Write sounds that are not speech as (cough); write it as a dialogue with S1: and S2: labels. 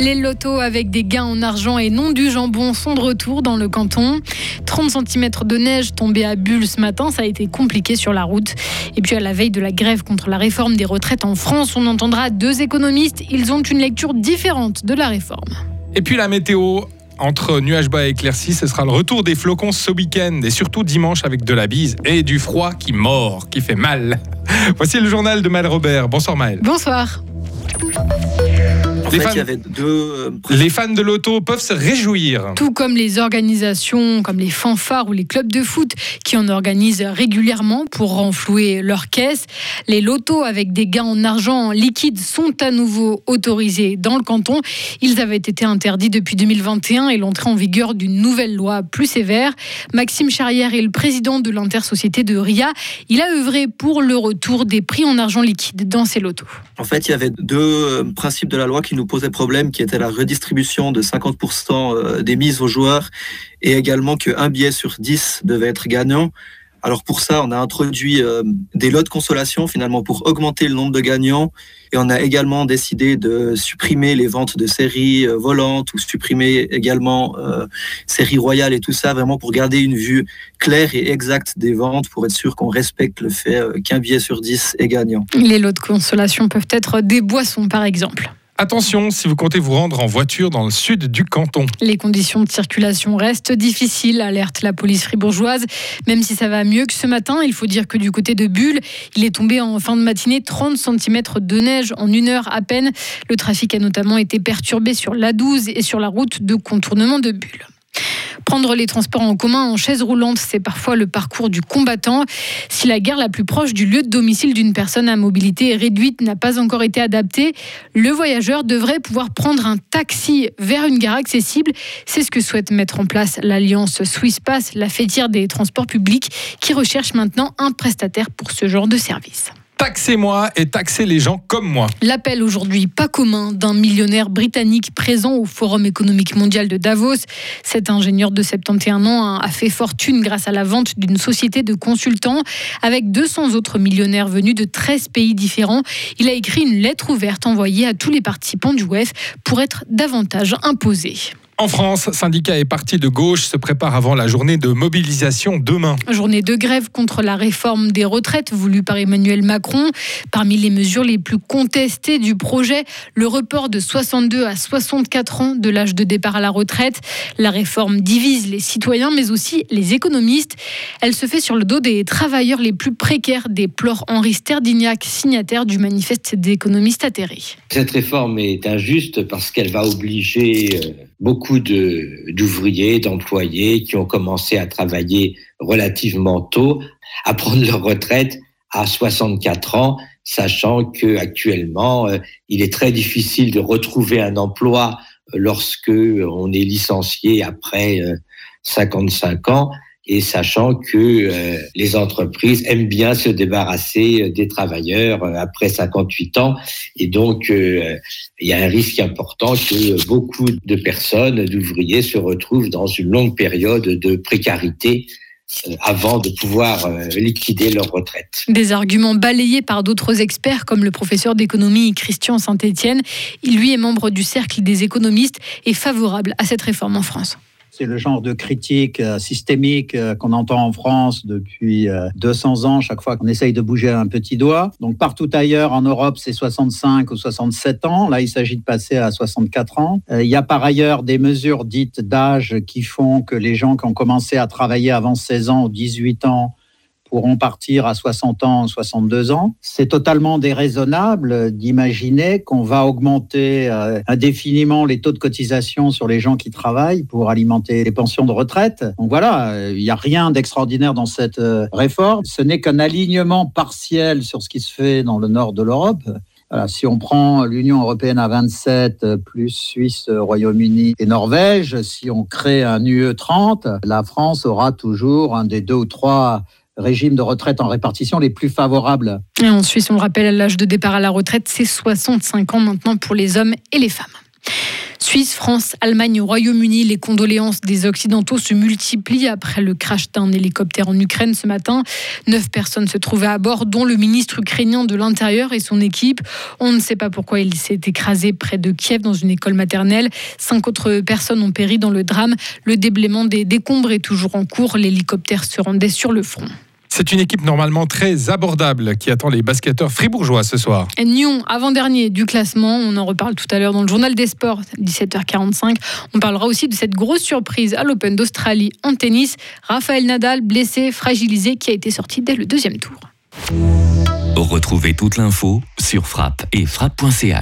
S1: Les lotos avec des gains en argent et non du jambon sont de retour dans le canton. 30 cm de neige tombée à Bulle ce matin, ça a été compliqué sur la route. Et puis à la veille de la grève contre la réforme des retraites en France, on entendra deux économistes. Ils ont une lecture différente de la réforme.
S2: Et puis la météo, entre nuages bas et éclaircies, ce sera le retour des flocons ce week-end et surtout dimanche avec de la bise et du froid qui mord, qui fait mal. (laughs) Voici le journal de Maël Robert. Bonsoir Maël.
S1: Bonsoir.
S2: Les fans, euh, les fans de l'auto peuvent se réjouir.
S1: Tout comme les organisations, comme les fanfares ou les clubs de foot qui en organisent régulièrement pour renflouer leurs caisses. Les lotos avec des gains en argent liquide sont à nouveau autorisés dans le canton. Ils avaient été interdits depuis 2021 et l'entrée en vigueur d'une nouvelle loi plus sévère. Maxime Charrière est le président de l'intersociété de RIA. Il a œuvré pour le retour des prix en argent liquide dans ces lotos.
S3: En fait, il y avait deux euh, principes de la loi qui nous posait problème, qui était la redistribution de 50% euh, des mises aux joueurs et également qu'un billet sur 10 devait être gagnant. Alors pour ça, on a introduit euh, des lots de consolation finalement pour augmenter le nombre de gagnants et on a également décidé de supprimer les ventes de séries euh, volantes ou supprimer également séries royales et tout ça vraiment pour garder une vue claire et exacte des ventes pour être sûr qu'on respecte le fait qu'un billet sur 10 est gagnant.
S1: Les lots de consolation peuvent être des boissons par exemple.
S2: Attention si vous comptez vous rendre en voiture dans le sud du canton.
S1: Les conditions de circulation restent difficiles, alerte la police fribourgeoise. Même si ça va mieux que ce matin, il faut dire que du côté de Bulle, il est tombé en fin de matinée 30 cm de neige en une heure à peine. Le trafic a notamment été perturbé sur l'A12 et sur la route de contournement de Bulle. Prendre les transports en commun en chaise roulante, c'est parfois le parcours du combattant. Si la gare la plus proche du lieu de domicile d'une personne à mobilité réduite n'a pas encore été adaptée, le voyageur devrait pouvoir prendre un taxi vers une gare accessible. C'est ce que souhaite mettre en place l'alliance Swisspass, la fêtière des transports publics, qui recherche maintenant un prestataire pour ce genre de service.
S2: Taxez-moi et taxez les gens comme moi.
S1: L'appel aujourd'hui pas commun d'un millionnaire britannique présent au Forum économique mondial de Davos. Cet ingénieur de 71 ans a fait fortune grâce à la vente d'une société de consultants avec 200 autres millionnaires venus de 13 pays différents. Il a écrit une lettre ouverte envoyée à tous les participants du WEF pour être davantage imposé.
S2: En France, syndicats et partis de gauche se préparent avant la journée de mobilisation demain.
S1: Journée de grève contre la réforme des retraites voulue par Emmanuel Macron. Parmi les mesures les plus contestées du projet, le report de 62 à 64 ans de l'âge de départ à la retraite. La réforme divise les citoyens mais aussi les économistes. Elle se fait sur le dos des travailleurs les plus précaires, déplore Henri Sterdignac, signataire du manifeste d'économistes atterrés.
S4: Cette réforme est injuste parce qu'elle va obliger euh, d'ouvriers, d'employés qui ont commencé à travailler relativement tôt, à prendre leur retraite à 64 ans, sachant que actuellement euh, il est très difficile de retrouver un emploi lorsque on est licencié après 55 euh, ans et sachant que euh, les entreprises aiment bien se débarrasser euh, des travailleurs euh, après 58 ans. Et donc, il y a un risque important que beaucoup de personnes, d'ouvriers, se retrouvent dans une longue période de précarité avant de pouvoir liquider leur retraite.
S1: Des arguments balayés par d'autres experts comme le professeur d'économie Christian Saint-Étienne. Il lui est membre du cercle des économistes et favorable à cette réforme en France.
S5: C'est le genre de critique euh, systémique euh, qu'on entend en France depuis 200 euh, ans, chaque fois qu'on essaye de bouger un petit doigt. Donc partout ailleurs, en Europe, c'est 65 ou 67 ans. Là, il s'agit de passer à 64 ans. Il y a par ailleurs des mesures dites d'âge qui font que les gens qui ont commencé à travailler avant 16 ans ou 18 ans pourront partir à 60 ans, 62 ans. C'est totalement déraisonnable d'imaginer qu'on va augmenter euh, indéfiniment les taux de cotisation sur les gens qui travaillent pour alimenter les pensions de retraite. Donc voilà, euh, il n'y a rien d'extraordinaire dans cette euh, réforme. Ce n'est qu'un alignement partiel sur ce qui se fait dans le nord de l'Europe. si on prend l'Union européenne à 27, plus Suisse, Royaume-Uni et Norvège, si on crée un UE 30, la France aura toujours un des deux ou trois régime de retraite en répartition les plus favorables.
S1: Et en Suisse, on rappelle l'âge de départ à la retraite, c'est 65 ans maintenant pour les hommes et les femmes. Suisse, France, Allemagne, Royaume-Uni, les condoléances des Occidentaux se multiplient après le crash d'un hélicoptère en Ukraine ce matin. Neuf personnes se trouvaient à bord, dont le ministre ukrainien de l'Intérieur et son équipe. On ne sait pas pourquoi il s'est écrasé près de Kiev dans une école maternelle. Cinq autres personnes ont péri dans le drame. Le déblaiement des décombres est toujours en cours. L'hélicoptère se rendait sur le front.
S2: C'est une équipe normalement très abordable qui attend les basketteurs fribourgeois ce soir.
S1: Nyon, avant-dernier du classement. On en reparle tout à l'heure dans le journal des sports, 17h45. On parlera aussi de cette grosse surprise à l'Open d'Australie en tennis. Raphaël Nadal, blessé, fragilisé, qui a été sorti dès le deuxième tour.
S6: Retrouvez toute l'info sur frappe et frappe.ch.